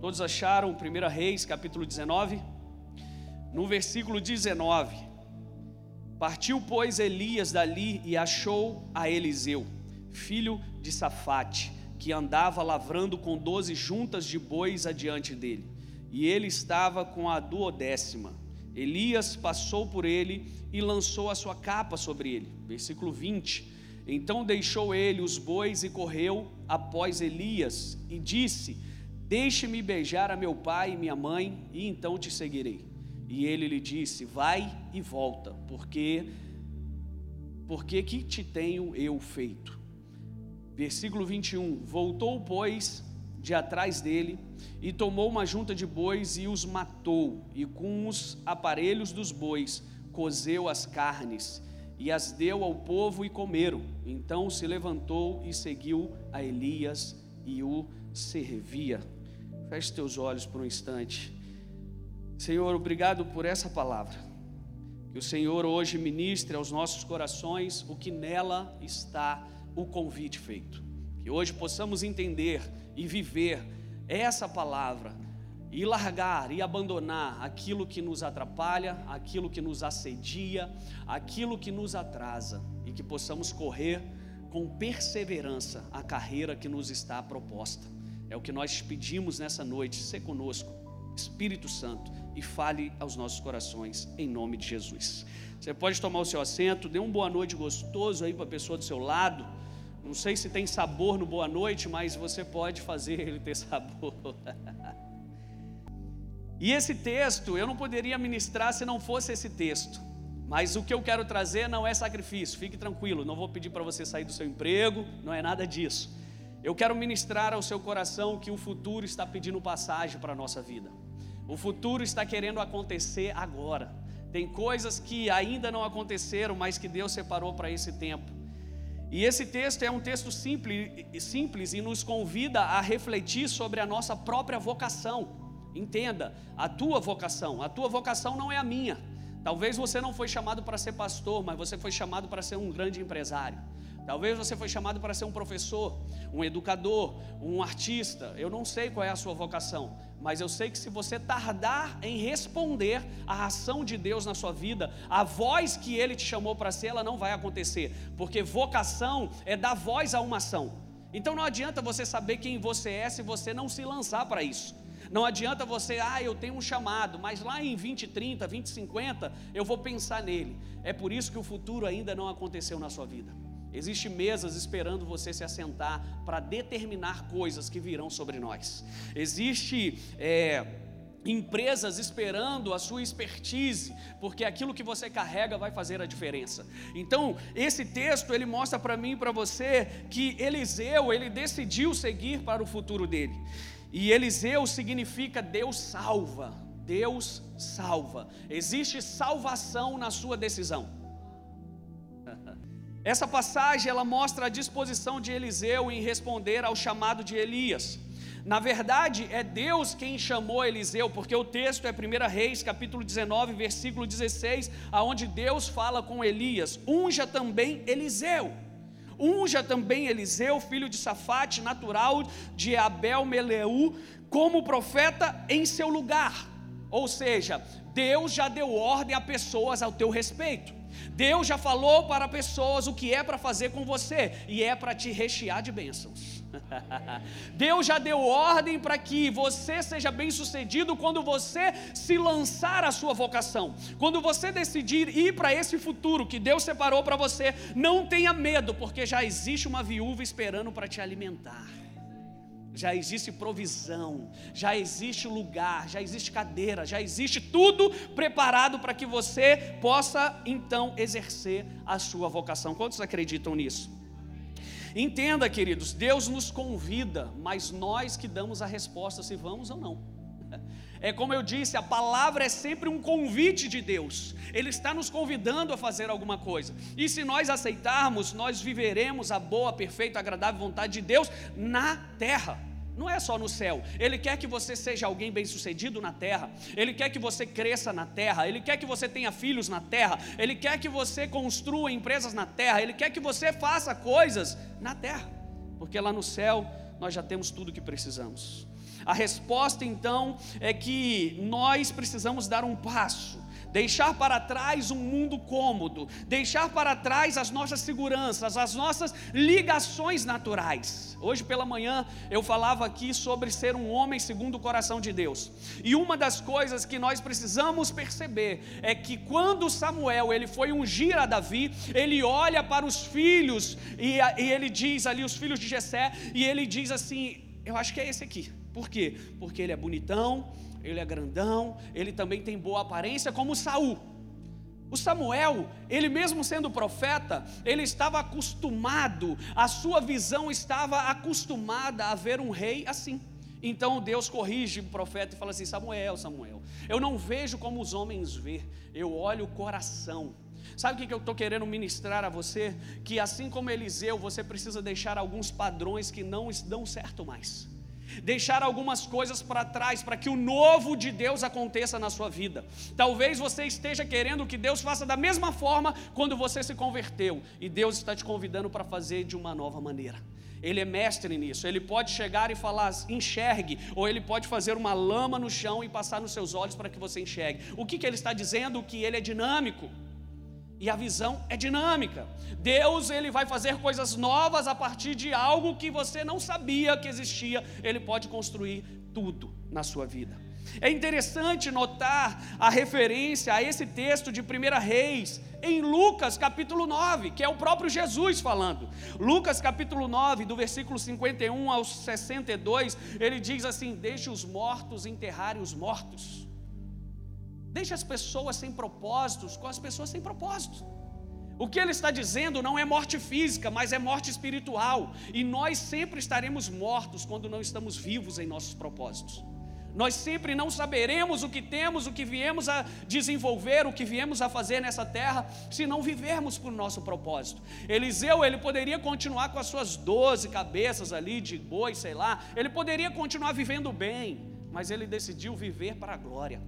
Todos acharam 1 Reis, capítulo 19? No versículo 19: Partiu, pois, Elias dali e achou a Eliseu, filho de Safate, que andava lavrando com doze juntas de bois adiante dele, e ele estava com a duodécima. Elias passou por ele e lançou a sua capa sobre ele. Versículo 20. Então deixou ele os bois e correu após Elias e disse: Deixe-me beijar a meu pai e minha mãe, e então te seguirei. E ele lhe disse: Vai e volta, porque porque que te tenho eu feito? Versículo 21: Voltou, pois, de atrás dele, e tomou uma junta de bois e os matou, e com os aparelhos dos bois cozeu as carnes, e as deu ao povo e comeram. Então se levantou e seguiu a Elias e o servia. Feche teus olhos por um instante. Senhor, obrigado por essa palavra. Que o Senhor hoje ministre aos nossos corações o que nela está o convite feito. Que hoje possamos entender e viver essa palavra e largar e abandonar aquilo que nos atrapalha, aquilo que nos assedia, aquilo que nos atrasa e que possamos correr com perseverança a carreira que nos está proposta. É o que nós pedimos nessa noite, ser conosco, Espírito Santo, e fale aos nossos corações, em nome de Jesus. Você pode tomar o seu assento, dê um boa noite gostoso aí para a pessoa do seu lado. Não sei se tem sabor no boa noite, mas você pode fazer ele ter sabor. e esse texto, eu não poderia ministrar se não fosse esse texto. Mas o que eu quero trazer não é sacrifício, fique tranquilo, não vou pedir para você sair do seu emprego, não é nada disso. Eu quero ministrar ao seu coração que o futuro está pedindo passagem para a nossa vida. O futuro está querendo acontecer agora. Tem coisas que ainda não aconteceram, mas que Deus separou para esse tempo. E esse texto é um texto simples, simples e nos convida a refletir sobre a nossa própria vocação. Entenda, a tua vocação, a tua vocação não é a minha. Talvez você não foi chamado para ser pastor, mas você foi chamado para ser um grande empresário. Talvez você foi chamado para ser um professor, um educador, um artista. Eu não sei qual é a sua vocação, mas eu sei que se você tardar em responder à ação de Deus na sua vida, a voz que Ele te chamou para ser, ela não vai acontecer, porque vocação é dar voz a uma ação. Então não adianta você saber quem você é se você não se lançar para isso. Não adianta você, ah, eu tenho um chamado, mas lá em 2030, 2050, eu vou pensar nele. É por isso que o futuro ainda não aconteceu na sua vida. Existem mesas esperando você se assentar para determinar coisas que virão sobre nós. Existe é, empresas esperando a sua expertise, porque aquilo que você carrega vai fazer a diferença. Então, esse texto ele mostra para mim e para você que Eliseu ele decidiu seguir para o futuro dele. E Eliseu significa Deus salva. Deus salva. Existe salvação na sua decisão. Essa passagem ela mostra a disposição de Eliseu em responder ao chamado de Elias. Na verdade, é Deus quem chamou Eliseu, porque o texto é 1 Reis, capítulo 19, versículo 16, aonde Deus fala com Elias: "Unja também Eliseu". Unja também Eliseu, filho de Safate, natural de Abel Meleu, como profeta em seu lugar. Ou seja, Deus já deu ordem a pessoas ao teu respeito. Deus já falou para pessoas o que é para fazer com você, e é para te rechear de bênçãos. Deus já deu ordem para que você seja bem sucedido quando você se lançar à sua vocação, quando você decidir ir para esse futuro que Deus separou para você, não tenha medo, porque já existe uma viúva esperando para te alimentar já existe provisão, já existe lugar, já existe cadeira, já existe tudo preparado para que você possa então exercer a sua vocação. Quantos acreditam nisso? Entenda, queridos, Deus nos convida, mas nós que damos a resposta se vamos ou não. É como eu disse, a palavra é sempre um convite de Deus. Ele está nos convidando a fazer alguma coisa. E se nós aceitarmos, nós viveremos a boa, perfeita, agradável vontade de Deus na terra. Não é só no céu. Ele quer que você seja alguém bem-sucedido na terra. Ele quer que você cresça na terra. Ele quer que você tenha filhos na terra. Ele quer que você construa empresas na terra. Ele quer que você faça coisas na terra. Porque lá no céu nós já temos tudo o que precisamos. A resposta então é que nós precisamos dar um passo deixar para trás um mundo cômodo, deixar para trás as nossas seguranças, as nossas ligações naturais. Hoje pela manhã eu falava aqui sobre ser um homem segundo o coração de Deus. E uma das coisas que nós precisamos perceber é que quando Samuel ele foi ungir a Davi, ele olha para os filhos e, e ele diz ali os filhos de Jessé e ele diz assim: eu acho que é esse aqui. Por quê? Porque ele é bonitão, ele é grandão, ele também tem boa aparência, como Saul. O Samuel, ele mesmo sendo profeta, ele estava acostumado, a sua visão estava acostumada a ver um rei assim. Então Deus corrige o profeta e fala assim: Samuel, Samuel, eu não vejo como os homens vê, eu olho o coração. Sabe o que eu estou querendo ministrar a você? Que assim como Eliseu, você precisa deixar alguns padrões que não dão certo mais deixar algumas coisas para trás para que o novo de Deus aconteça na sua vida. Talvez você esteja querendo que Deus faça da mesma forma quando você se converteu, e Deus está te convidando para fazer de uma nova maneira. Ele é mestre nisso. Ele pode chegar e falar, enxergue, ou ele pode fazer uma lama no chão e passar nos seus olhos para que você enxergue. O que, que ele está dizendo? Que ele é dinâmico. E a visão é dinâmica. Deus ele vai fazer coisas novas a partir de algo que você não sabia que existia. Ele pode construir tudo na sua vida. É interessante notar a referência a esse texto de 1 Reis em Lucas capítulo 9, que é o próprio Jesus falando. Lucas capítulo 9, do versículo 51 ao 62, ele diz assim: Deixe os mortos enterrarem os mortos Deixe as pessoas sem propósitos com as pessoas sem propósito. O que ele está dizendo não é morte física, mas é morte espiritual. E nós sempre estaremos mortos quando não estamos vivos em nossos propósitos. Nós sempre não saberemos o que temos, o que viemos a desenvolver, o que viemos a fazer nessa terra, se não vivermos por nosso propósito. Eliseu, ele poderia continuar com as suas doze cabeças ali de boi, sei lá, ele poderia continuar vivendo bem, mas ele decidiu viver para a glória.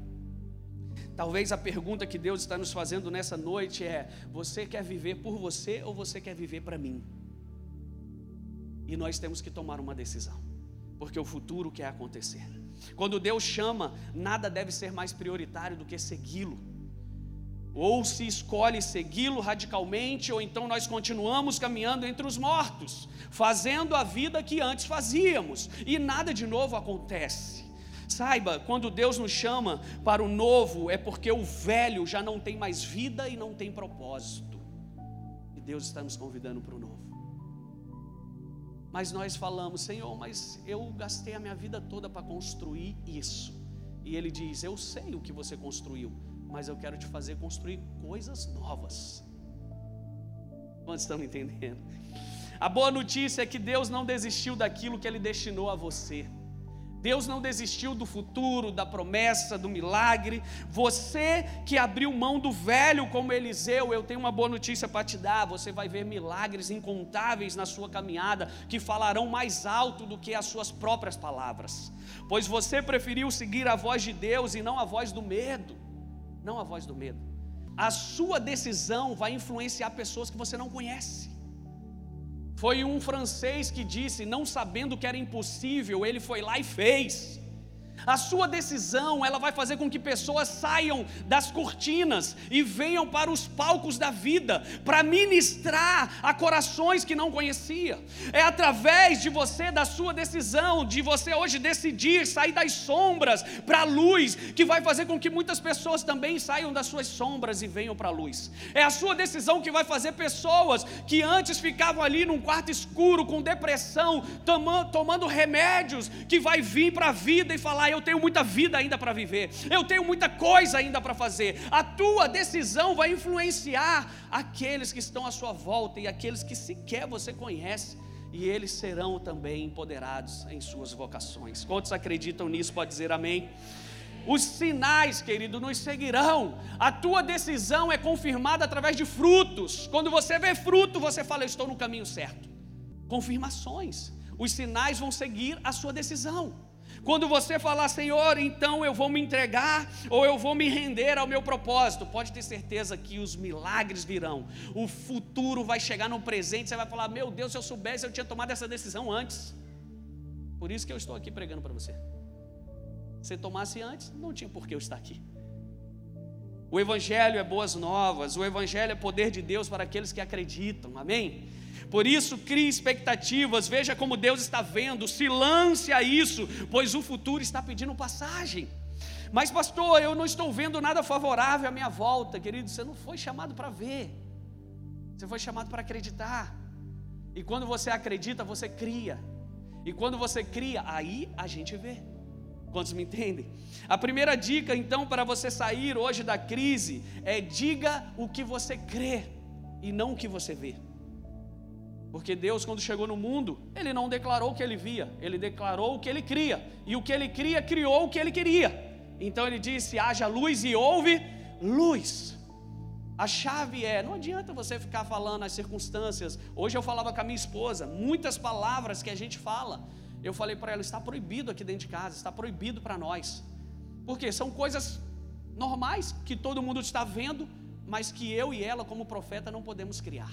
Talvez a pergunta que Deus está nos fazendo nessa noite é: você quer viver por você ou você quer viver para mim? E nós temos que tomar uma decisão, porque o futuro quer acontecer. Quando Deus chama, nada deve ser mais prioritário do que segui-lo. Ou se escolhe segui-lo radicalmente, ou então nós continuamos caminhando entre os mortos, fazendo a vida que antes fazíamos, e nada de novo acontece. Saiba, quando Deus nos chama para o novo, é porque o velho já não tem mais vida e não tem propósito. E Deus está nos convidando para o novo. Mas nós falamos, Senhor, mas eu gastei a minha vida toda para construir isso. E Ele diz: Eu sei o que você construiu, mas eu quero te fazer construir coisas novas. Quantos estão entendendo? A boa notícia é que Deus não desistiu daquilo que Ele destinou a você. Deus não desistiu do futuro, da promessa, do milagre. Você que abriu mão do velho como Eliseu, eu tenho uma boa notícia para te dar. Você vai ver milagres incontáveis na sua caminhada que falarão mais alto do que as suas próprias palavras. Pois você preferiu seguir a voz de Deus e não a voz do medo. Não a voz do medo. A sua decisão vai influenciar pessoas que você não conhece. Foi um francês que disse, não sabendo que era impossível, ele foi lá e fez. A sua decisão, ela vai fazer com que pessoas saiam das cortinas e venham para os palcos da vida para ministrar a corações que não conhecia. É através de você, da sua decisão, de você hoje decidir sair das sombras para a luz, que vai fazer com que muitas pessoas também saiam das suas sombras e venham para a luz. É a sua decisão que vai fazer pessoas que antes ficavam ali num quarto escuro com depressão, tomando, remédios, que vai vir para a vida e falar eu tenho muita vida ainda para viver, eu tenho muita coisa ainda para fazer. A tua decisão vai influenciar aqueles que estão à sua volta e aqueles que sequer você conhece. E eles serão também empoderados em suas vocações. Quantos acreditam nisso? Pode dizer amém. Os sinais, querido, nos seguirão. A tua decisão é confirmada através de frutos. Quando você vê fruto, você fala: estou no caminho certo. Confirmações. Os sinais vão seguir a sua decisão. Quando você falar, Senhor, então eu vou me entregar ou eu vou me render ao meu propósito, pode ter certeza que os milagres virão. O futuro vai chegar no presente, você vai falar: Meu Deus, se eu soubesse, eu tinha tomado essa decisão antes. Por isso que eu estou aqui pregando para você. Se tomasse antes, não tinha por que eu estar aqui. O Evangelho é boas novas, o Evangelho é poder de Deus para aqueles que acreditam, amém? Por isso, crie expectativas, veja como Deus está vendo, se lance a isso, pois o futuro está pedindo passagem. Mas, pastor, eu não estou vendo nada favorável à minha volta, querido. Você não foi chamado para ver, você foi chamado para acreditar. E quando você acredita, você cria. E quando você cria, aí a gente vê. Quantos me entendem? A primeira dica, então, para você sair hoje da crise é diga o que você crê e não o que você vê. Porque Deus, quando chegou no mundo, Ele não declarou o que Ele via, Ele declarou o que Ele cria. E o que Ele cria, criou o que Ele queria. Então Ele disse: haja luz e houve luz. A chave é, não adianta você ficar falando as circunstâncias. Hoje eu falava com a minha esposa, muitas palavras que a gente fala. Eu falei para ela, está proibido aqui dentro de casa, está proibido para nós. Porque são coisas normais que todo mundo está vendo, mas que eu e ela como profeta não podemos criar.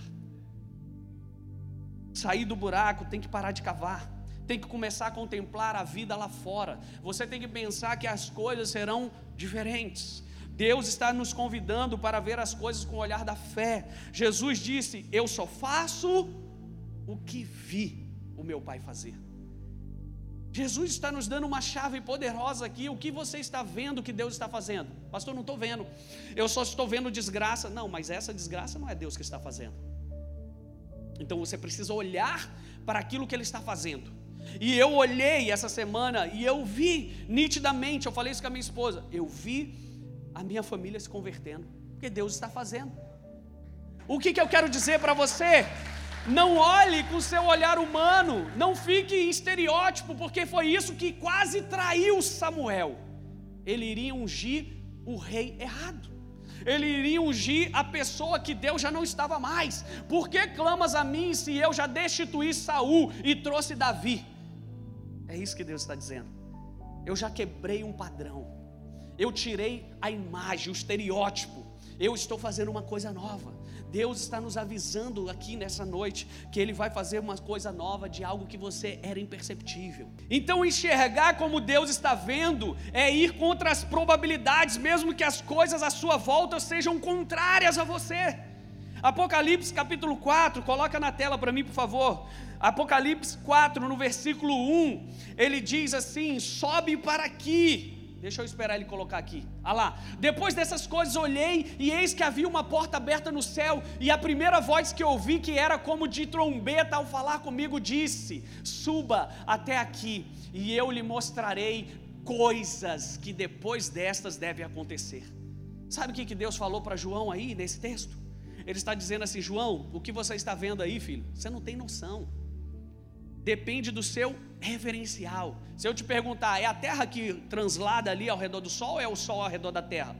Sair do buraco, tem que parar de cavar tem que começar a contemplar a vida lá fora. Você tem que pensar que as coisas serão diferentes. Deus está nos convidando para ver as coisas com o olhar da fé. Jesus disse: Eu só faço o que vi o meu Pai fazer. Jesus está nos dando uma chave poderosa aqui. O que você está vendo que Deus está fazendo? Pastor, não estou vendo. Eu só estou vendo desgraça. Não, mas essa desgraça não é Deus que está fazendo. Então você precisa olhar para aquilo que Ele está fazendo. E eu olhei essa semana e eu vi nitidamente, eu falei isso com a minha esposa, eu vi a minha família se convertendo, porque Deus está fazendo. O que, que eu quero dizer para você? Não olhe com seu olhar humano, não fique estereótipo, porque foi isso que quase traiu Samuel. Ele iria ungir o rei errado. Ele iria ungir a pessoa que Deus já não estava mais. Por que clamas a mim se eu já destituí Saul e trouxe Davi? É isso que Deus está dizendo. Eu já quebrei um padrão eu tirei a imagem, o estereótipo. Eu estou fazendo uma coisa nova. Deus está nos avisando aqui nessa noite que Ele vai fazer uma coisa nova de algo que você era imperceptível. Então, enxergar como Deus está vendo é ir contra as probabilidades, mesmo que as coisas à sua volta sejam contrárias a você. Apocalipse capítulo 4, coloca na tela para mim, por favor. Apocalipse 4, no versículo 1, ele diz assim: sobe para aqui Deixa eu esperar ele colocar aqui. Ah lá. Depois dessas coisas olhei e eis que havia uma porta aberta no céu e a primeira voz que ouvi que era como de trombeta ao falar comigo disse: Suba até aqui e eu lhe mostrarei coisas que depois destas devem acontecer. Sabe o que Deus falou para João aí nesse texto? Ele está dizendo assim: João, o que você está vendo aí, filho? Você não tem noção depende do seu referencial. Se eu te perguntar, é a Terra que translada ali ao redor do Sol ou é o Sol ao redor da Terra?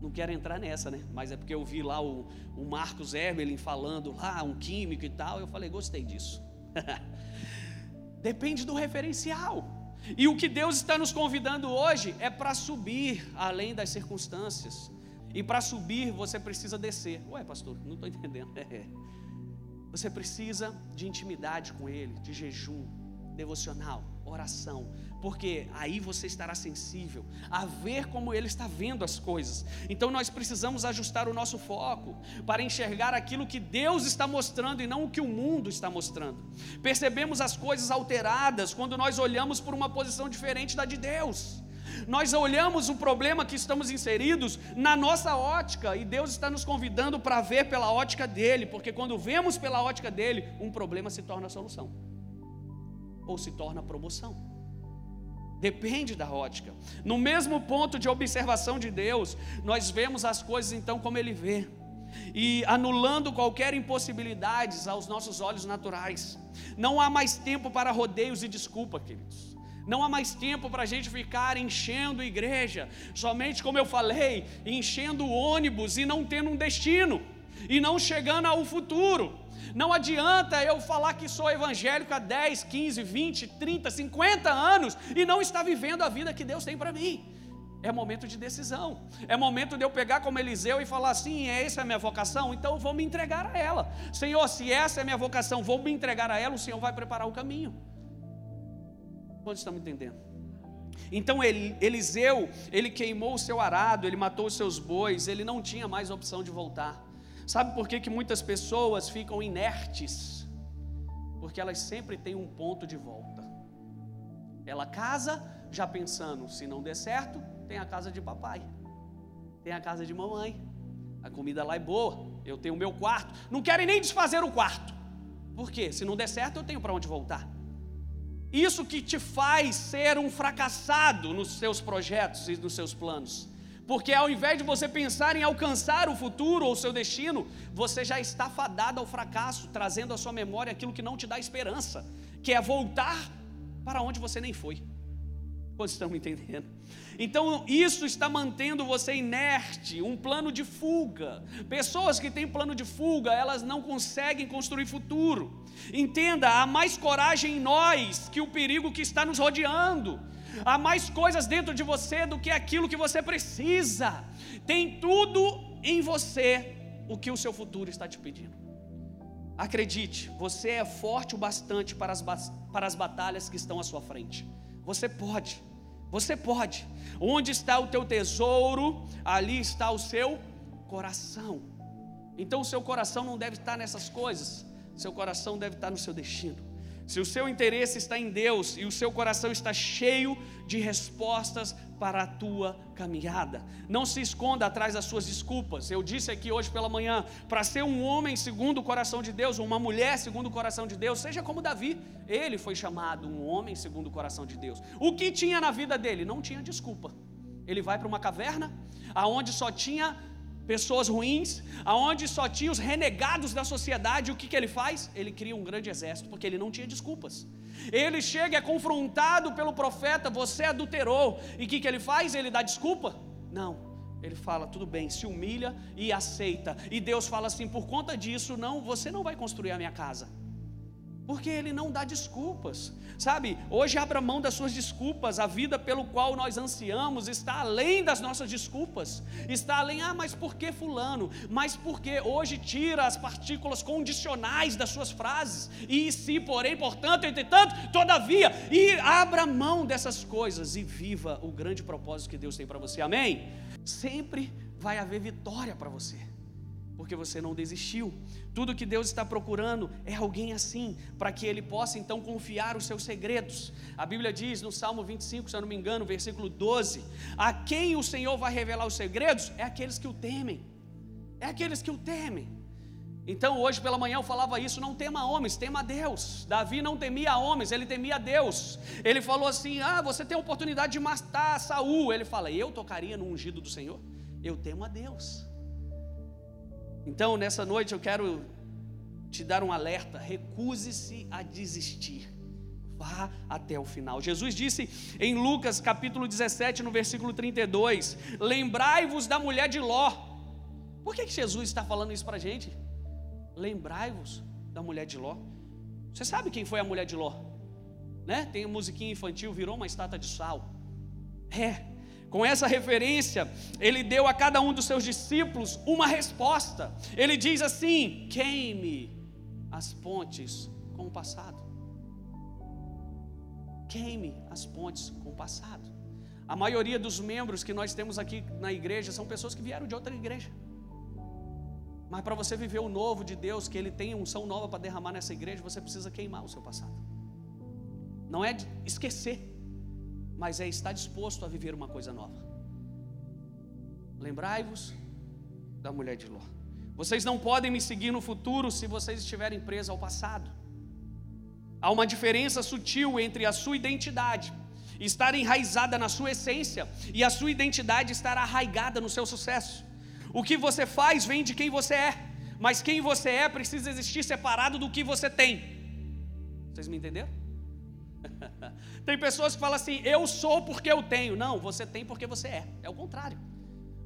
Não quero entrar nessa, né? Mas é porque eu vi lá o, o Marcos Evelyn falando lá, um químico e tal. Eu falei, gostei disso. Depende do referencial. E o que Deus está nos convidando hoje é para subir além das circunstâncias. E para subir você precisa descer. Ué, pastor, não estou entendendo. É. Você precisa de intimidade com Ele, de jejum, devocional, oração, porque aí você estará sensível a ver como Ele está vendo as coisas. Então nós precisamos ajustar o nosso foco para enxergar aquilo que Deus está mostrando e não o que o mundo está mostrando. Percebemos as coisas alteradas quando nós olhamos por uma posição diferente da de Deus. Nós olhamos o problema que estamos inseridos na nossa ótica e Deus está nos convidando para ver pela ótica dele, porque quando vemos pela ótica dele, um problema se torna solução ou se torna promoção. Depende da ótica. No mesmo ponto de observação de Deus, nós vemos as coisas então como ele vê e anulando qualquer impossibilidades aos nossos olhos naturais. Não há mais tempo para rodeios e desculpa, queridos. Não há mais tempo para a gente ficar enchendo igreja, somente como eu falei, enchendo ônibus e não tendo um destino, e não chegando ao futuro. Não adianta eu falar que sou evangélico há 10, 15, 20, 30, 50 anos e não estar vivendo a vida que Deus tem para mim. É momento de decisão. É momento de eu pegar como Eliseu e falar assim: é essa é a minha vocação, então eu vou me entregar a ela. Senhor, se essa é a minha vocação, vou me entregar a ela, o Senhor vai preparar o caminho. Quantos estão me entendendo? Então Eliseu, ele queimou o seu arado, ele matou os seus bois, ele não tinha mais opção de voltar. Sabe por que, que muitas pessoas ficam inertes? Porque elas sempre têm um ponto de volta. Ela casa já pensando, se não der certo, tem a casa de papai, tem a casa de mamãe, a comida lá é boa, eu tenho o meu quarto, não querem nem desfazer o quarto. Por quê? Se não der certo, eu tenho para onde voltar. Isso que te faz ser um fracassado nos seus projetos e nos seus planos. Porque ao invés de você pensar em alcançar o futuro ou o seu destino, você já está fadado ao fracasso, trazendo à sua memória aquilo que não te dá esperança, que é voltar para onde você nem foi. Vocês estão entendendo? Então, isso está mantendo você inerte, um plano de fuga. Pessoas que têm plano de fuga, elas não conseguem construir futuro. Entenda, há mais coragem em nós que o perigo que está nos rodeando. Há mais coisas dentro de você do que aquilo que você precisa. Tem tudo em você o que o seu futuro está te pedindo. Acredite, você é forte o bastante para as, para as batalhas que estão à sua frente. Você pode, você pode. Onde está o teu tesouro, ali está o seu coração. Então o seu coração não deve estar nessas coisas seu coração deve estar no seu destino. Se o seu interesse está em Deus e o seu coração está cheio de respostas para a tua caminhada, não se esconda atrás das suas desculpas. Eu disse aqui hoje pela manhã: para ser um homem segundo o coração de Deus, uma mulher segundo o coração de Deus, seja como Davi, ele foi chamado um homem segundo o coração de Deus. O que tinha na vida dele? Não tinha desculpa. Ele vai para uma caverna, aonde só tinha pessoas ruins, aonde só tinha os renegados da sociedade, o que, que ele faz? Ele cria um grande exército, porque ele não tinha desculpas. Ele chega, é confrontado pelo profeta, você adulterou, e o que, que ele faz? Ele dá desculpa? Não. Ele fala, tudo bem, se humilha e aceita. E Deus fala assim: por conta disso, não, você não vai construir a minha casa. Porque ele não dá desculpas, sabe? Hoje abra mão das suas desculpas, a vida pelo qual nós ansiamos está além das nossas desculpas, está além, ah, mas por que Fulano? Mas porque hoje tira as partículas condicionais das suas frases, e se, porém, portanto, entretanto, todavia, e abra mão dessas coisas e viva o grande propósito que Deus tem para você, amém? Sempre vai haver vitória para você porque você não desistiu. Tudo que Deus está procurando é alguém assim, para que ele possa então confiar os seus segredos. A Bíblia diz no Salmo 25, se eu não me engano, versículo 12: A quem o Senhor vai revelar os segredos é aqueles que o temem. É aqueles que o temem. Então, hoje pela manhã eu falava isso: não tema homens, tema Deus. Davi não temia homens, ele temia Deus. Ele falou assim: Ah, você tem a oportunidade de matar Saul. Ele fala: Eu tocaria no ungido do Senhor? Eu temo a Deus. Então, nessa noite eu quero te dar um alerta: recuse-se a desistir. Vá até o final. Jesus disse em Lucas capítulo 17, no versículo 32: Lembrai-vos da mulher de Ló. Por que, que Jesus está falando isso para a gente? Lembrai-vos da mulher de Ló. Você sabe quem foi a mulher de Ló? Né? Tem musiquinha infantil, virou uma estátua de sal. É, com essa referência, ele deu a cada um dos seus discípulos uma resposta. Ele diz assim: queime as pontes com o passado. Queime as pontes com o passado. A maioria dos membros que nós temos aqui na igreja são pessoas que vieram de outra igreja. Mas para você viver o novo de Deus, que Ele tem unção nova para derramar nessa igreja, você precisa queimar o seu passado. Não é esquecer, mas é estar disposto a viver uma coisa nova. Lembrai-vos da mulher de Ló. Vocês não podem me seguir no futuro se vocês estiverem presos ao passado. Há uma diferença sutil entre a sua identidade, estar enraizada na sua essência, e a sua identidade estar arraigada no seu sucesso. O que você faz vem de quem você é, mas quem você é precisa existir separado do que você tem. Vocês me entenderam? Tem pessoas que falam assim: eu sou porque eu tenho. Não, você tem porque você é. É o contrário.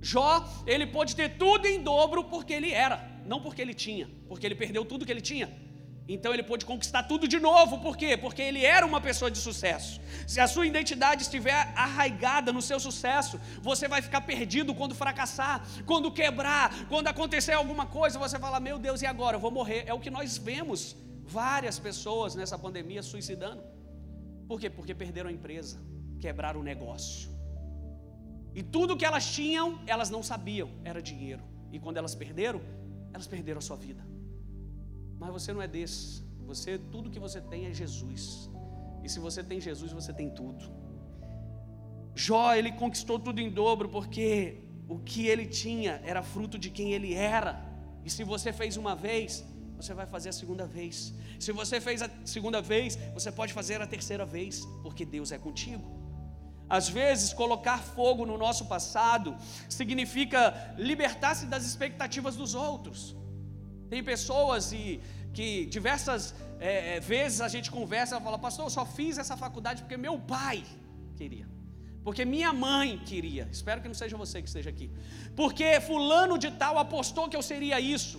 Jó, ele pôde ter tudo em dobro porque ele era, não porque ele tinha, porque ele perdeu tudo que ele tinha. Então ele pôde conquistar tudo de novo, por quê? Porque ele era uma pessoa de sucesso. Se a sua identidade estiver arraigada no seu sucesso, você vai ficar perdido quando fracassar, quando quebrar, quando acontecer alguma coisa, você fala: Meu Deus, e agora? Eu vou morrer. É o que nós vemos várias pessoas nessa pandemia suicidando Por quê? Porque perderam a empresa, quebraram o negócio. E tudo que elas tinham, elas não sabiam, era dinheiro. E quando elas perderam, elas perderam a sua vida. Mas você não é desse. Você, tudo que você tem é Jesus. E se você tem Jesus, você tem tudo. Jó, ele conquistou tudo em dobro porque o que ele tinha era fruto de quem ele era. E se você fez uma vez, você vai fazer a segunda vez. Se você fez a segunda vez, você pode fazer a terceira vez, porque Deus é contigo. Às vezes, colocar fogo no nosso passado significa libertar-se das expectativas dos outros. Tem pessoas e, que diversas é, vezes a gente conversa e fala, pastor, eu só fiz essa faculdade porque meu pai queria porque minha mãe queria. Espero que não seja você que esteja aqui. Porque fulano de tal apostou que eu seria isso.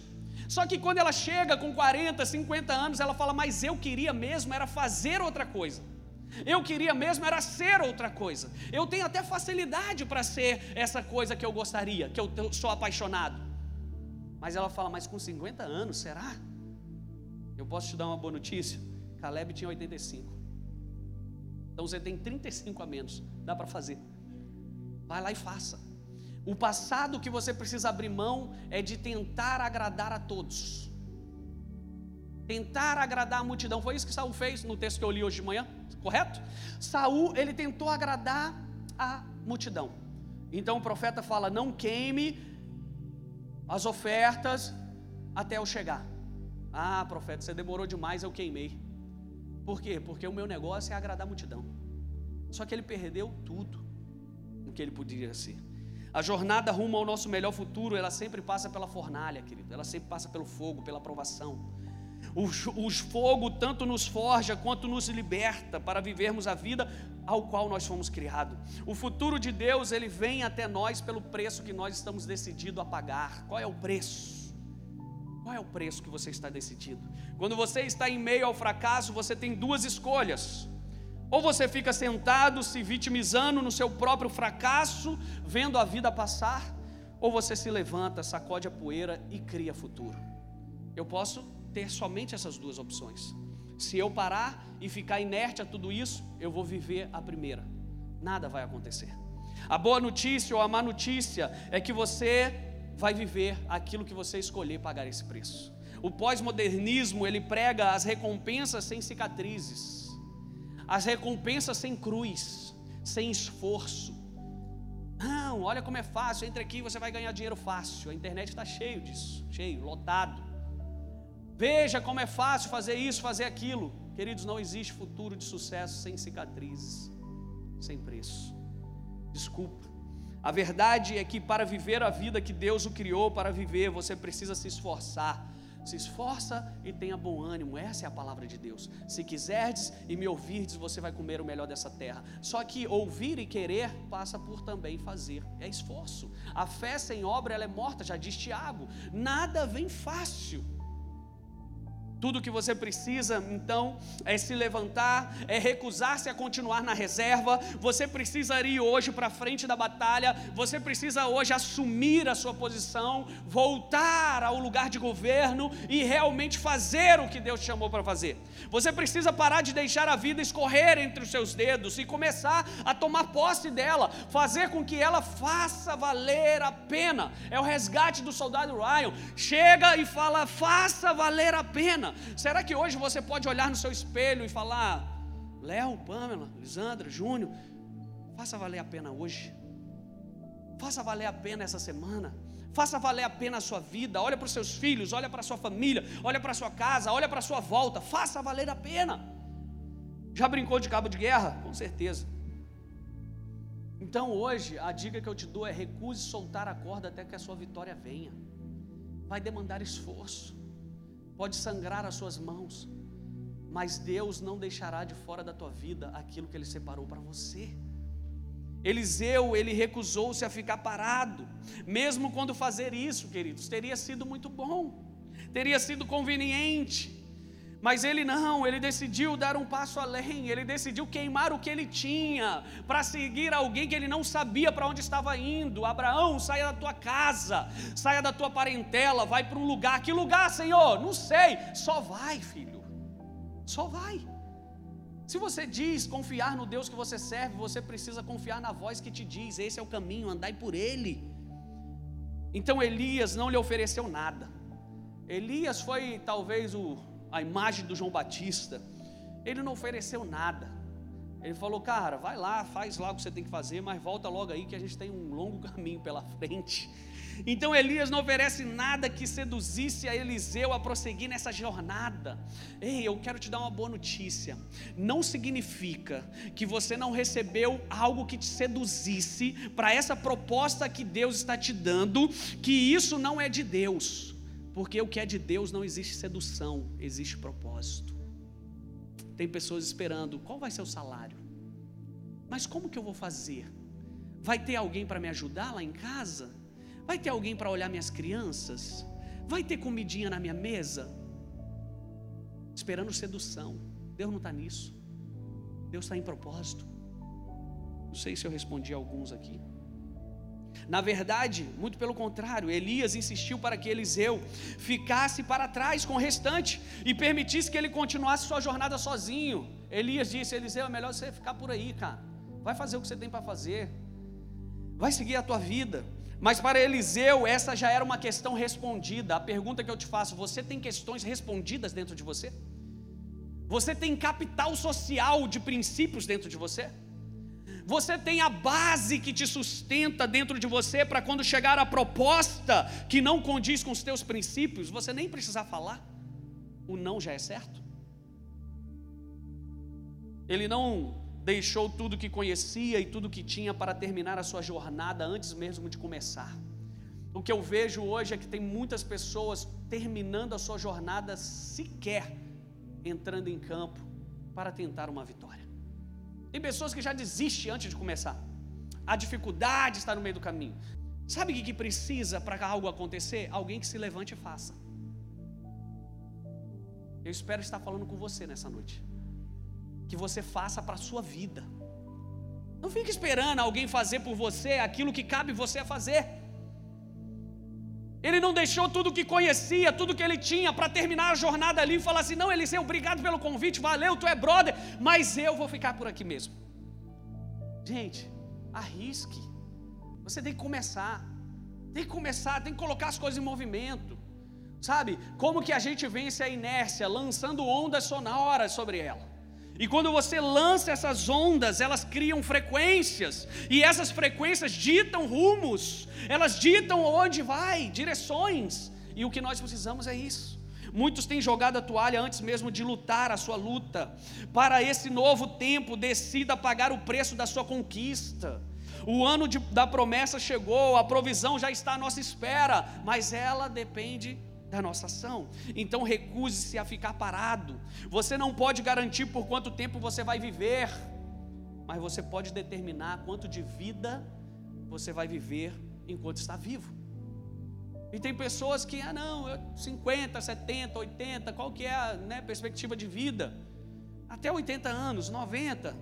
Só que quando ela chega com 40, 50 anos, ela fala: "Mas eu queria mesmo era fazer outra coisa. Eu queria mesmo era ser outra coisa. Eu tenho até facilidade para ser essa coisa que eu gostaria, que eu sou apaixonado." Mas ela fala: "Mas com 50 anos, será?" Eu posso te dar uma boa notícia? Caleb tinha 85. Então você tem 35 a menos, dá para fazer. Vai lá e faça. O passado que você precisa abrir mão é de tentar agradar a todos. Tentar agradar a multidão. Foi isso que Saul fez no texto que eu li hoje de manhã, correto? Saul, ele tentou agradar a multidão. Então o profeta fala: "Não queime as ofertas até eu chegar". Ah, profeta, você demorou demais, eu queimei. Por quê? Porque o meu negócio é agradar a multidão. Só que ele perdeu tudo o que ele poderia ser. A jornada rumo ao nosso melhor futuro, ela sempre passa pela fornalha, querido. Ela sempre passa pelo fogo, pela provação. O, fogo tanto nos forja quanto nos liberta para vivermos a vida ao qual nós fomos criados. O futuro de Deus, ele vem até nós pelo preço que nós estamos decididos a pagar. Qual é o preço? Qual é o preço que você está decidido? Quando você está em meio ao fracasso, você tem duas escolhas. Ou você fica sentado, se vitimizando no seu próprio fracasso, vendo a vida passar, ou você se levanta, sacode a poeira e cria futuro. Eu posso ter somente essas duas opções. Se eu parar e ficar inerte a tudo isso, eu vou viver a primeira. Nada vai acontecer. A boa notícia ou a má notícia é que você vai viver aquilo que você escolher pagar esse preço. O pós-modernismo, ele prega as recompensas sem cicatrizes, as recompensas sem cruz, sem esforço. Não, olha como é fácil, entre aqui você vai ganhar dinheiro fácil. A internet está cheio disso, cheio, lotado. Veja como é fácil fazer isso, fazer aquilo. Queridos, não existe futuro de sucesso sem cicatrizes, sem preço. Desculpa. A verdade é que para viver a vida que Deus o criou para viver, você precisa se esforçar. Se esforça e tenha bom ânimo, essa é a palavra de Deus. Se quiserdes e me ouvirdes, você vai comer o melhor dessa terra. Só que ouvir e querer passa por também fazer, é esforço. A fé sem obra ela é morta, já diz Tiago. Nada vem fácil. Tudo que você precisa, então, é se levantar, é recusar-se a continuar na reserva. Você precisa ir hoje para frente da batalha. Você precisa hoje assumir a sua posição, voltar ao lugar de governo e realmente fazer o que Deus chamou para fazer. Você precisa parar de deixar a vida escorrer entre os seus dedos e começar a tomar posse dela, fazer com que ela faça valer a pena. É o resgate do soldado Ryan. Chega e fala: faça valer a pena Será que hoje você pode olhar no seu espelho e falar: Léo, Pamela, Lisandra, Júnior, faça valer a pena hoje, faça valer a pena essa semana, faça valer a pena a sua vida. Olha para os seus filhos, olha para a sua família, olha para a sua casa, olha para a sua volta, faça valer a pena. Já brincou de cabo de guerra? Com certeza. Então hoje a dica que eu te dou é recuse soltar a corda até que a sua vitória venha. Vai demandar esforço pode sangrar as suas mãos, mas Deus não deixará de fora da tua vida aquilo que Ele separou para você. Eliseu, ele recusou-se a ficar parado, mesmo quando fazer isso, queridos, teria sido muito bom, teria sido conveniente, mas ele não, ele decidiu dar um passo além, ele decidiu queimar o que ele tinha para seguir alguém que ele não sabia para onde estava indo. Abraão, saia da tua casa, saia da tua parentela, vai para um lugar. Que lugar, Senhor? Não sei. Só vai, filho. Só vai. Se você diz confiar no Deus que você serve, você precisa confiar na voz que te diz: esse é o caminho, andai por ele. Então Elias não lhe ofereceu nada. Elias foi talvez o, a imagem do João Batista. Ele não ofereceu nada. Ele falou, cara, vai lá, faz lá o que você tem que fazer, mas volta logo aí que a gente tem um longo caminho pela frente. Então Elias não oferece nada que seduzisse a Eliseu a prosseguir nessa jornada. Ei, eu quero te dar uma boa notícia. Não significa que você não recebeu algo que te seduzisse para essa proposta que Deus está te dando, que isso não é de Deus. Porque o que é de Deus não existe sedução, existe propósito. Tem pessoas esperando, qual vai ser o salário? Mas como que eu vou fazer? Vai ter alguém para me ajudar lá em casa? Vai ter alguém para olhar minhas crianças? Vai ter comidinha na minha mesa? Esperando sedução. Deus não está nisso. Deus está em propósito. Não sei se eu respondi a alguns aqui. Na verdade, muito pelo contrário, Elias insistiu para que Eliseu ficasse para trás com o restante e permitisse que ele continuasse sua jornada sozinho. Elias disse: Eliseu, é melhor você ficar por aí, cara. Vai fazer o que você tem para fazer. Vai seguir a tua vida. Mas para Eliseu, essa já era uma questão respondida. A pergunta que eu te faço: você tem questões respondidas dentro de você? Você tem capital social de princípios dentro de você? Você tem a base que te sustenta dentro de você para quando chegar a proposta que não condiz com os teus princípios, você nem precisar falar. O não já é certo. Ele não deixou tudo que conhecia e tudo que tinha para terminar a sua jornada antes mesmo de começar. O que eu vejo hoje é que tem muitas pessoas terminando a sua jornada sequer entrando em campo para tentar uma vitória. Tem pessoas que já desistem antes de começar. A dificuldade está no meio do caminho. Sabe o que precisa para algo acontecer? Alguém que se levante e faça. Eu espero estar falando com você nessa noite que você faça para a sua vida. Não fique esperando alguém fazer por você aquilo que cabe você a fazer. Ele não deixou tudo que conhecia, tudo que ele tinha para terminar a jornada ali e falar assim: não, Eliseu, obrigado pelo convite, valeu, tu é brother, mas eu vou ficar por aqui mesmo. Gente, arrisque. Você tem que começar, tem que começar, tem que colocar as coisas em movimento. Sabe? Como que a gente vence a inércia? Lançando ondas sonoras sobre ela. E quando você lança essas ondas, elas criam frequências, e essas frequências ditam rumos, elas ditam onde vai, direções, e o que nós precisamos é isso. Muitos têm jogado a toalha antes mesmo de lutar a sua luta. Para esse novo tempo, decida pagar o preço da sua conquista. O ano de, da promessa chegou, a provisão já está à nossa espera, mas ela depende da nossa ação. Então recuse-se a ficar parado. Você não pode garantir por quanto tempo você vai viver, mas você pode determinar quanto de vida você vai viver enquanto está vivo. E tem pessoas que, ah não, 50, 70, 80, qual que é a né, perspectiva de vida? Até 80 anos, 90.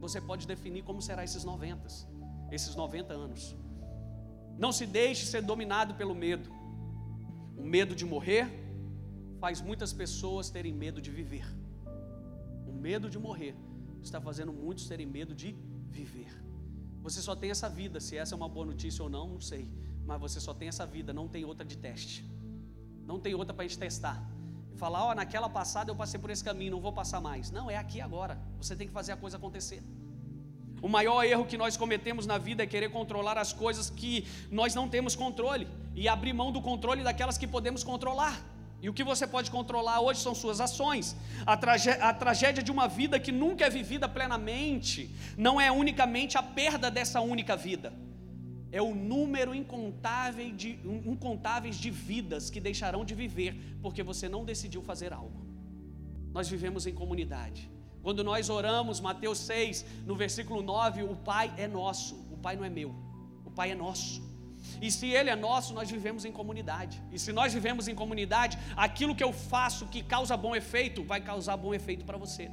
Você pode definir como será esses 90, esses 90 anos. Não se deixe ser dominado pelo medo. O medo de morrer faz muitas pessoas terem medo de viver. O medo de morrer está fazendo muitos terem medo de viver. Você só tem essa vida, se essa é uma boa notícia ou não, não sei. Mas você só tem essa vida, não tem outra de teste. Não tem outra para a gente testar. E falar, ó, oh, naquela passada eu passei por esse caminho, não vou passar mais. Não, é aqui agora. Você tem que fazer a coisa acontecer. O maior erro que nós cometemos na vida é querer controlar as coisas que nós não temos controle e abrir mão do controle daquelas que podemos controlar. E o que você pode controlar hoje são suas ações. A, a, tragédia de uma vida que nunca é vivida plenamente não é unicamente a perda dessa única vida, é o número incontável de, incontáveis de vidas que deixarão de viver porque você não decidiu fazer algo. Nós vivemos em comunidade. Quando nós oramos, Mateus 6, no versículo 9, o Pai é nosso, o Pai não é meu, o Pai é nosso. E se Ele é nosso, nós vivemos em comunidade. E se nós vivemos em comunidade, aquilo que eu faço que causa bom efeito, vai causar bom efeito para você.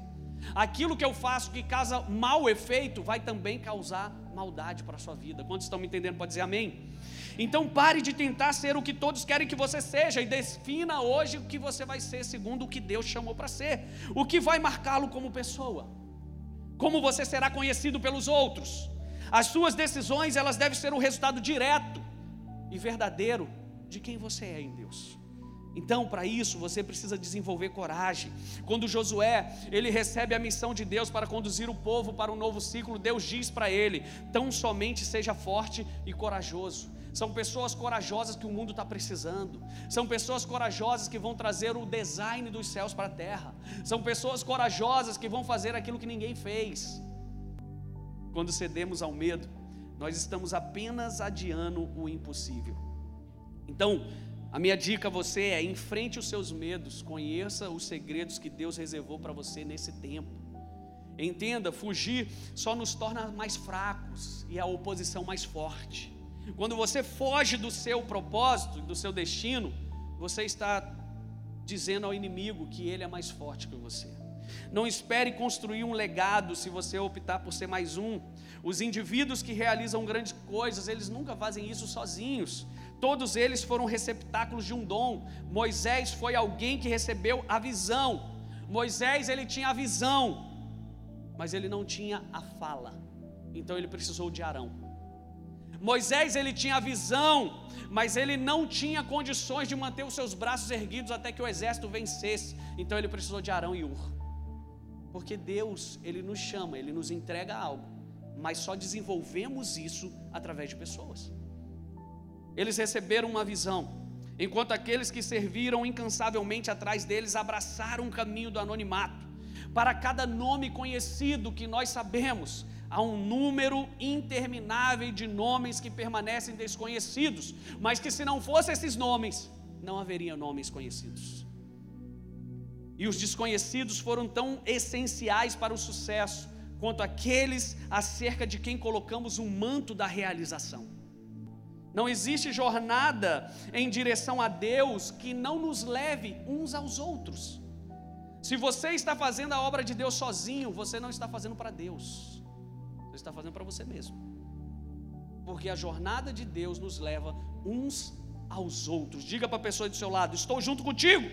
Aquilo que eu faço que causa mau efeito vai também causar maldade para a sua vida. Quantos estão me entendendo? Pode dizer amém? Então pare de tentar ser o que todos querem que você seja e defina hoje o que você vai ser segundo o que Deus chamou para ser. O que vai marcá-lo como pessoa? Como você será conhecido pelos outros? As suas decisões, elas devem ser o resultado direto e verdadeiro de quem você é em Deus. Então, para isso, você precisa desenvolver coragem. Quando Josué, ele recebe a missão de Deus para conduzir o povo para um novo ciclo, Deus diz para ele: "Tão somente seja forte e corajoso". São pessoas corajosas que o mundo está precisando. São pessoas corajosas que vão trazer o design dos céus para a terra. São pessoas corajosas que vão fazer aquilo que ninguém fez. Quando cedemos ao medo, nós estamos apenas adiando o impossível. Então, a minha dica a você é: enfrente os seus medos, conheça os segredos que Deus reservou para você nesse tempo. Entenda, fugir só nos torna mais fracos e a oposição mais forte. Quando você foge do seu propósito, do seu destino, você está dizendo ao inimigo que ele é mais forte que você. Não espere construir um legado se você optar por ser mais um. Os indivíduos que realizam grandes coisas, eles nunca fazem isso sozinhos. Todos eles foram receptáculos de um dom. Moisés foi alguém que recebeu a visão. Moisés ele tinha a visão, mas ele não tinha a fala. Então ele precisou de Arão. Moisés ele tinha a visão, mas ele não tinha condições de manter os seus braços erguidos até que o exército vencesse. Então ele precisou de Arão e Ur. Porque Deus, ele nos chama, ele nos entrega algo, mas só desenvolvemos isso através de pessoas. Eles receberam uma visão, enquanto aqueles que serviram incansavelmente atrás deles abraçaram o caminho do anonimato. Para cada nome conhecido que nós sabemos, há um número interminável de nomes que permanecem desconhecidos, mas que se não fossem esses nomes, não haveria nomes conhecidos. E os desconhecidos foram tão essenciais para o sucesso quanto aqueles acerca de quem colocamos um manto da realização. Não existe jornada em direção a Deus que não nos leve uns aos outros. Se você está fazendo a obra de Deus sozinho, você não está fazendo para Deus. Você está fazendo para você mesmo. Porque a jornada de Deus nos leva uns aos outros. Diga para a pessoa do seu lado: Estou junto contigo.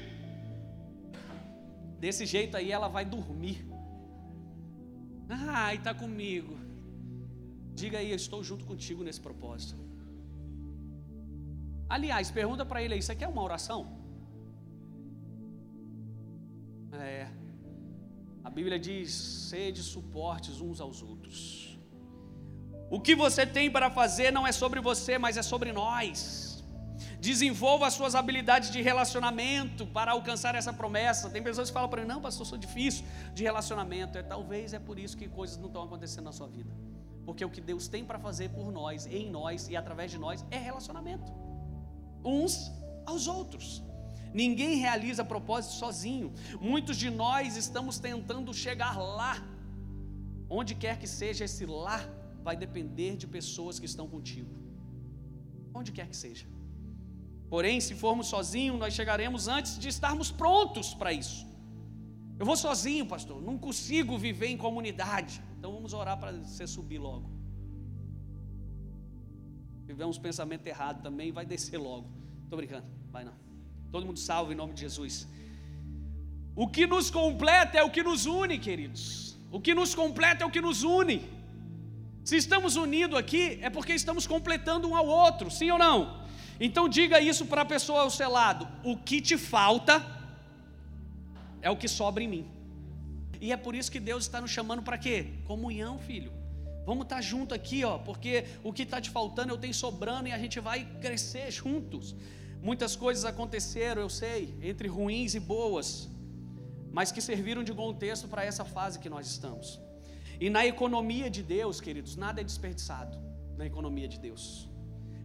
Desse jeito aí ela vai dormir. Ai, está comigo. Diga aí, eu estou junto contigo nesse propósito. Aliás, pergunta para ele aí: Isso aqui é uma oração? É. A Bíblia diz: sede suportes uns aos outros. O que você tem para fazer não é sobre você, mas é sobre nós. Desenvolva as suas habilidades de relacionamento para alcançar essa promessa. Tem pessoas que falam para mim: não, pastor, sou difícil de relacionamento. É, talvez é por isso que coisas não estão acontecendo na sua vida. Porque o que Deus tem para fazer por nós, em nós e através de nós é relacionamento. Uns aos outros. Ninguém realiza propósito sozinho. Muitos de nós estamos tentando chegar lá. Onde quer que seja esse lá vai depender de pessoas que estão contigo, onde quer que seja. Porém, se formos sozinhos, nós chegaremos antes de estarmos prontos para isso. Eu vou sozinho, pastor, não consigo viver em comunidade. Então vamos orar para você subir logo. Se tiver uns pensamentos errados também, vai descer logo. Estou brincando, vai não. Todo mundo salve em nome de Jesus. O que nos completa é o que nos une, queridos. O que nos completa é o que nos une. Se estamos unidos aqui, é porque estamos completando um ao outro, sim ou não? Então diga isso para a pessoa ao seu lado: o que te falta é o que sobra em mim. E é por isso que Deus está nos chamando para quê? Comunhão, filho. Vamos estar tá junto aqui, ó, porque o que está te faltando eu tenho sobrando e a gente vai crescer juntos. Muitas coisas aconteceram, eu sei, entre ruins e boas, mas que serviram de contexto para essa fase que nós estamos. E na economia de Deus, queridos, nada é desperdiçado na economia de Deus.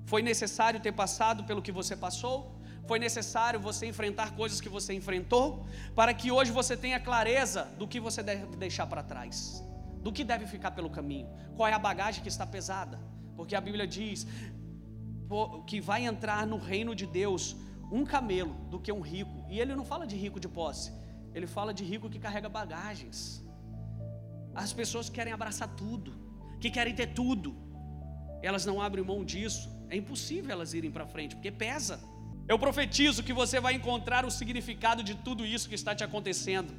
Foi necessário ter passado pelo que você passou, foi necessário você enfrentar coisas que você enfrentou, para que hoje você tenha clareza do que você deve deixar para trás, do que deve ficar pelo caminho, qual é a bagagem que está pesada, porque a Bíblia diz que vai entrar no reino de Deus um camelo do que um rico, e ele não fala de rico de posse, ele fala de rico que carrega bagagens. As pessoas querem abraçar tudo, que querem ter tudo, elas não abrem mão disso. É impossível elas irem para frente, porque pesa. Eu profetizo que você vai encontrar o significado de tudo isso que está te acontecendo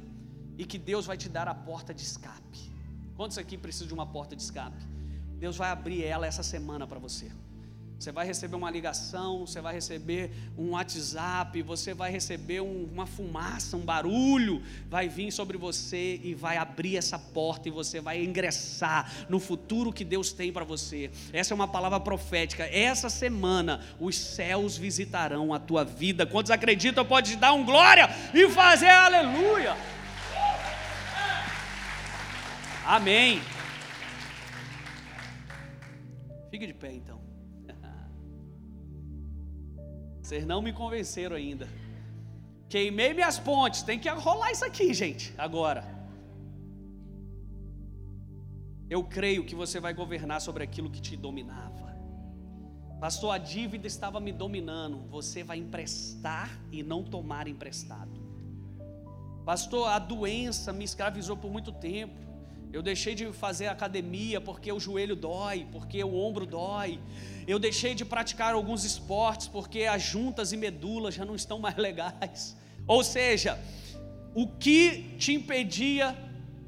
e que Deus vai te dar a porta de escape. Quantos aqui precisam de uma porta de escape? Deus vai abrir ela essa semana para você. Você vai receber uma ligação, você vai receber um WhatsApp, você vai receber um, uma fumaça, um barulho, vai vir sobre você e vai abrir essa porta e você vai ingressar no futuro que Deus tem para você. Essa é uma palavra profética. Essa semana os céus visitarão a tua vida. Quantos acreditam, pode dar um glória e fazer aleluia. Amém. Fique de pé então. Vocês não me convenceram ainda. Queimei minhas pontes. Tem que rolar isso aqui, gente. Agora. Eu creio que você vai governar sobre aquilo que te dominava. Pastor, a dívida estava me dominando. Você vai emprestar e não tomar emprestado. Pastor, a doença me escravizou por muito tempo. Eu deixei de fazer academia porque o joelho dói, porque o ombro dói. Eu deixei de praticar alguns esportes porque as juntas e medulas já não estão mais legais. Ou seja, o que te impedia,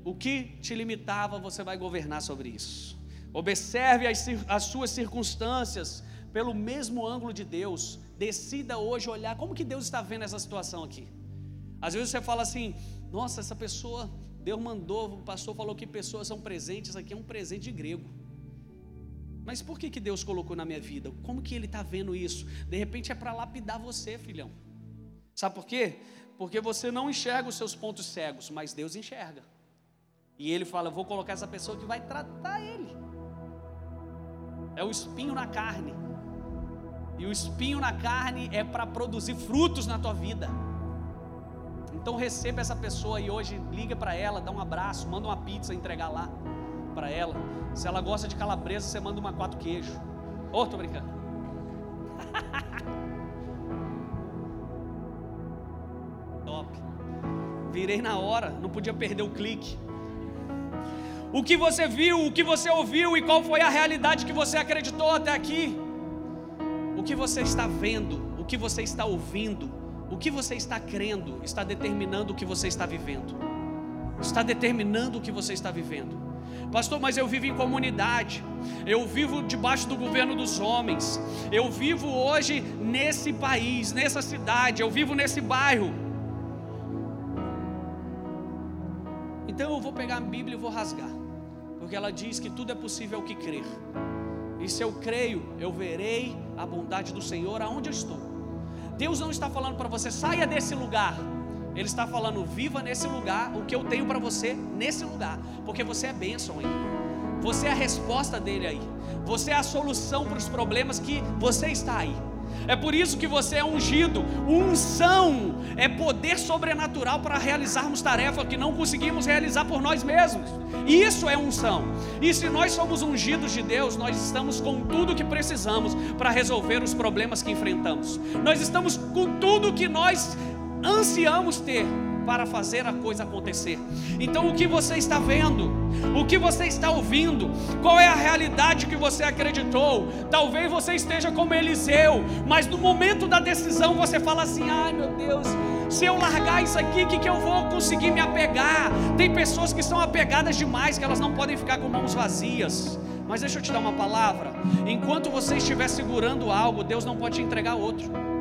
o que te limitava, você vai governar sobre isso. Observe as, as suas circunstâncias pelo mesmo ângulo de Deus. Decida hoje olhar como que Deus está vendo essa situação aqui. Às vezes você fala assim: nossa, essa pessoa Deus mandou, o pastor falou que pessoas são presentes, aqui é um presente de grego. Mas por que, que Deus colocou na minha vida? Como que Ele está vendo isso? De repente é para lapidar você, filhão. Sabe por quê? Porque você não enxerga os seus pontos cegos, mas Deus enxerga. E Ele fala: Vou colocar essa pessoa que vai tratar Ele. É o espinho na carne. E o espinho na carne é para produzir frutos na tua vida. Então receba essa pessoa e hoje liga para ela, dá um abraço, manda uma pizza entregar lá para ela. Se ela gosta de calabresa, você manda uma quatro queijo. Ô, oh, tô brincando. Top. Virei na hora, não podia perder o clique. O que você viu, o que você ouviu e qual foi a realidade que você acreditou até aqui? O que você está vendo, o que você está ouvindo, o que você está crendo está determinando o que você está vivendo. Está determinando o que você está vivendo. Pastor, mas eu vivo em comunidade, eu vivo debaixo do governo dos homens, eu vivo hoje nesse país, nessa cidade, eu vivo nesse bairro. Então eu vou pegar a Bíblia e vou rasgar, porque ela diz que tudo é possível que crer, e se eu creio, eu verei a bondade do Senhor aonde eu estou. Deus não está falando para você, saia desse lugar. Ele está falando, viva nesse lugar o que eu tenho para você nesse lugar, porque você é bênção aí. Você é a resposta dele aí. Você é a solução para os problemas que você está aí. É por isso que você é ungido. Unção é poder sobrenatural para realizarmos tarefas que não conseguimos realizar por nós mesmos. Isso é unção. E se nós somos ungidos de Deus, nós estamos com tudo que precisamos para resolver os problemas que enfrentamos. Nós estamos com tudo que nós ansiamos ter para fazer a coisa acontecer. Então, o que você está vendo, o que você está ouvindo, qual é a realidade que você acreditou? Talvez você esteja como Eliseu, mas no momento da decisão você fala assim: ai meu Deus, se eu largar isso aqui, o que, que eu vou conseguir me apegar? Tem pessoas que são apegadas demais, que elas não podem ficar com mãos vazias. Mas deixa eu te dar uma palavra: enquanto você estiver segurando algo, Deus não pode te entregar outro.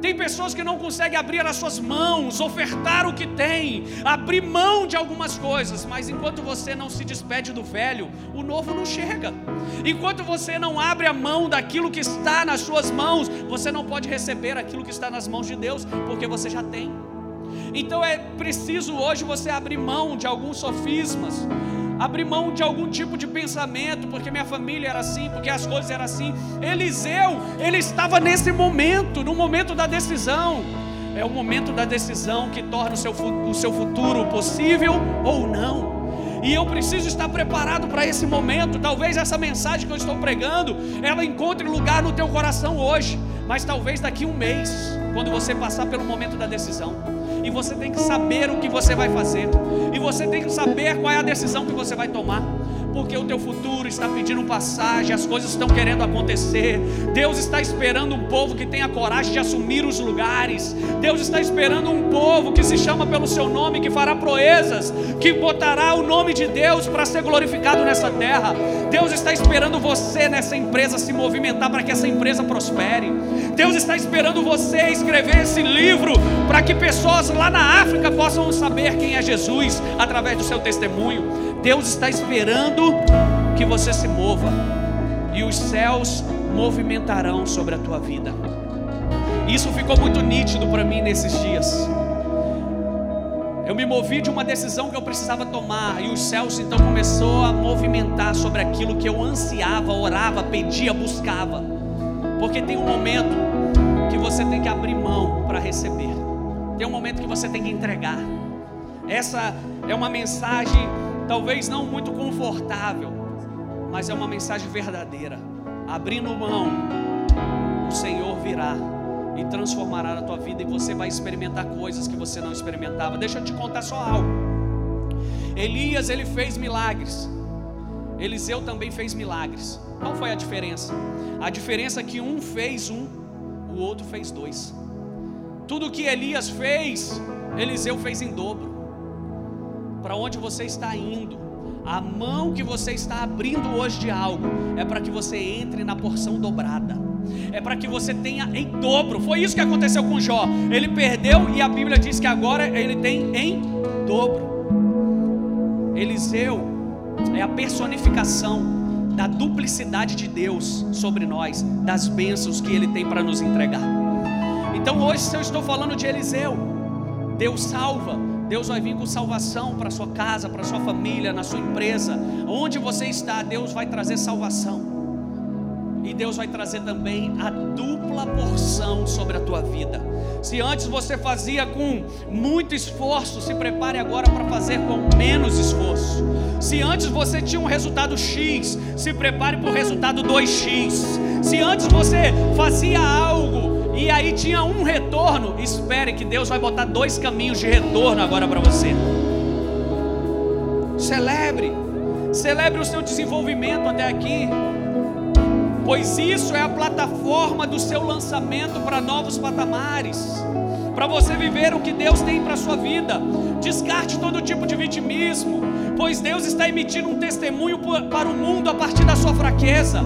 Tem pessoas que não conseguem abrir as suas mãos, ofertar o que tem, abrir mão de algumas coisas, mas enquanto você não se despede do velho, o novo não chega. Enquanto você não abre a mão daquilo que está nas suas mãos, você não pode receber aquilo que está nas mãos de Deus, porque você já tem. Então é preciso hoje você abrir mão de alguns sofismas, abrir mão de algum tipo de pensamento, porque minha família era assim, porque as coisas eram assim. Eliseu, ele estava nesse momento, no momento da decisão. É o momento da decisão que torna o seu, o seu futuro possível ou não. E eu preciso estar preparado para esse momento. Talvez essa mensagem que eu estou pregando, ela encontre lugar no teu coração hoje, mas talvez daqui um mês, quando você passar pelo momento da decisão. E você tem que saber o que você vai fazer. Você tem que saber qual é a decisão que você vai tomar porque o teu futuro está pedindo passagem, as coisas estão querendo acontecer. Deus está esperando um povo que tenha coragem de assumir os lugares. Deus está esperando um povo que se chama pelo seu nome, que fará proezas, que botará o nome de Deus para ser glorificado nessa terra. Deus está esperando você nessa empresa se movimentar para que essa empresa prospere. Deus está esperando você escrever esse livro para que pessoas lá na África possam saber quem é Jesus através do seu testemunho. Deus está esperando que você se mova, e os céus movimentarão sobre a tua vida. Isso ficou muito nítido para mim nesses dias. Eu me movi de uma decisão que eu precisava tomar, e os céus então começou a movimentar sobre aquilo que eu ansiava, orava, pedia, buscava. Porque tem um momento que você tem que abrir mão para receber. Tem um momento que você tem que entregar. Essa é uma mensagem talvez não muito confortável, mas é uma mensagem verdadeira. Abrindo mão, o Senhor virá e transformará a tua vida e você vai experimentar coisas que você não experimentava. Deixa eu te contar só algo. Elias ele fez milagres. Eliseu também fez milagres. Qual foi a diferença? A diferença é que um fez um, o outro fez dois. Tudo que Elias fez, Eliseu fez em dobro para onde você está indo, a mão que você está abrindo hoje de algo, é para que você entre na porção dobrada, é para que você tenha em dobro. Foi isso que aconteceu com Jó. Ele perdeu e a Bíblia diz que agora ele tem em dobro. Eliseu é a personificação da duplicidade de Deus sobre nós, das bênçãos que Ele tem para nos entregar. Então hoje, se eu estou falando de Eliseu, Deus salva, Deus vai vir com salvação para sua casa, para sua família, na sua empresa, onde você está, Deus vai trazer salvação. E Deus vai trazer também a dupla porção sobre a tua vida. Se antes você fazia com muito esforço, se prepare agora para fazer com menos esforço. Se antes você tinha um resultado X, se prepare para o resultado 2X. Se antes você fazia algo e aí tinha um retorno, espere que Deus vai botar dois caminhos de retorno agora para você. Celebre, celebre o seu desenvolvimento até aqui, pois isso é a plataforma do seu lançamento para novos patamares para você viver o que Deus tem para a sua vida. Descarte todo tipo de vitimismo, pois Deus está emitindo um testemunho para o mundo a partir da sua fraqueza.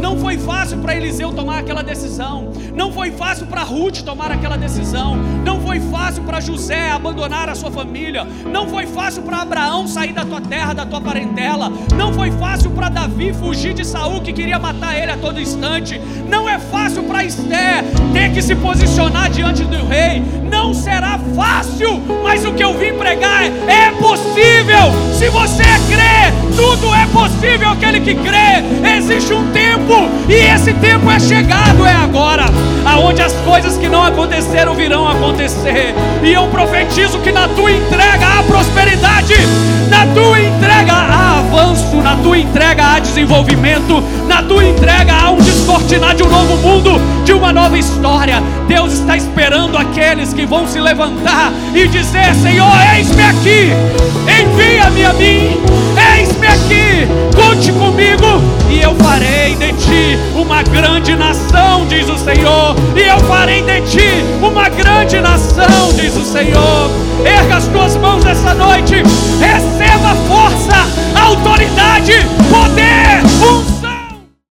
Não foi fácil para Eliseu tomar aquela decisão, não foi fácil para Ruth tomar aquela decisão, não foi fácil para José abandonar a sua família, não foi fácil para Abraão sair da tua terra, da tua parentela, não foi fácil para Davi fugir de Saul que queria matar ele a todo instante, não é fácil para Esther ter que se posicionar diante do rei, não será fácil, mas o que eu vim pregar é, é possível. Se você crê, tudo é possível aquele que crê. Existe um tempo e esse tempo é chegado, é agora, aonde as coisas que não aconteceram virão acontecer. E eu profetizo que na tua entrega há prosperidade, na tua entrega há avanço, na tua entrega há desenvolvimento, na tua entrega há um descortinar de um novo mundo, de uma nova história. Deus está esperando aqueles que vão se levantar e dizer: Senhor, eis-me aqui, envia-me a mim, eis-me aqui, conte comigo e eu farei de ti uma grande nação, diz o Senhor, e eu farei de ti uma grande nação, diz o Senhor. Erga as tuas mãos essa noite, receba força, autoridade, poder, unção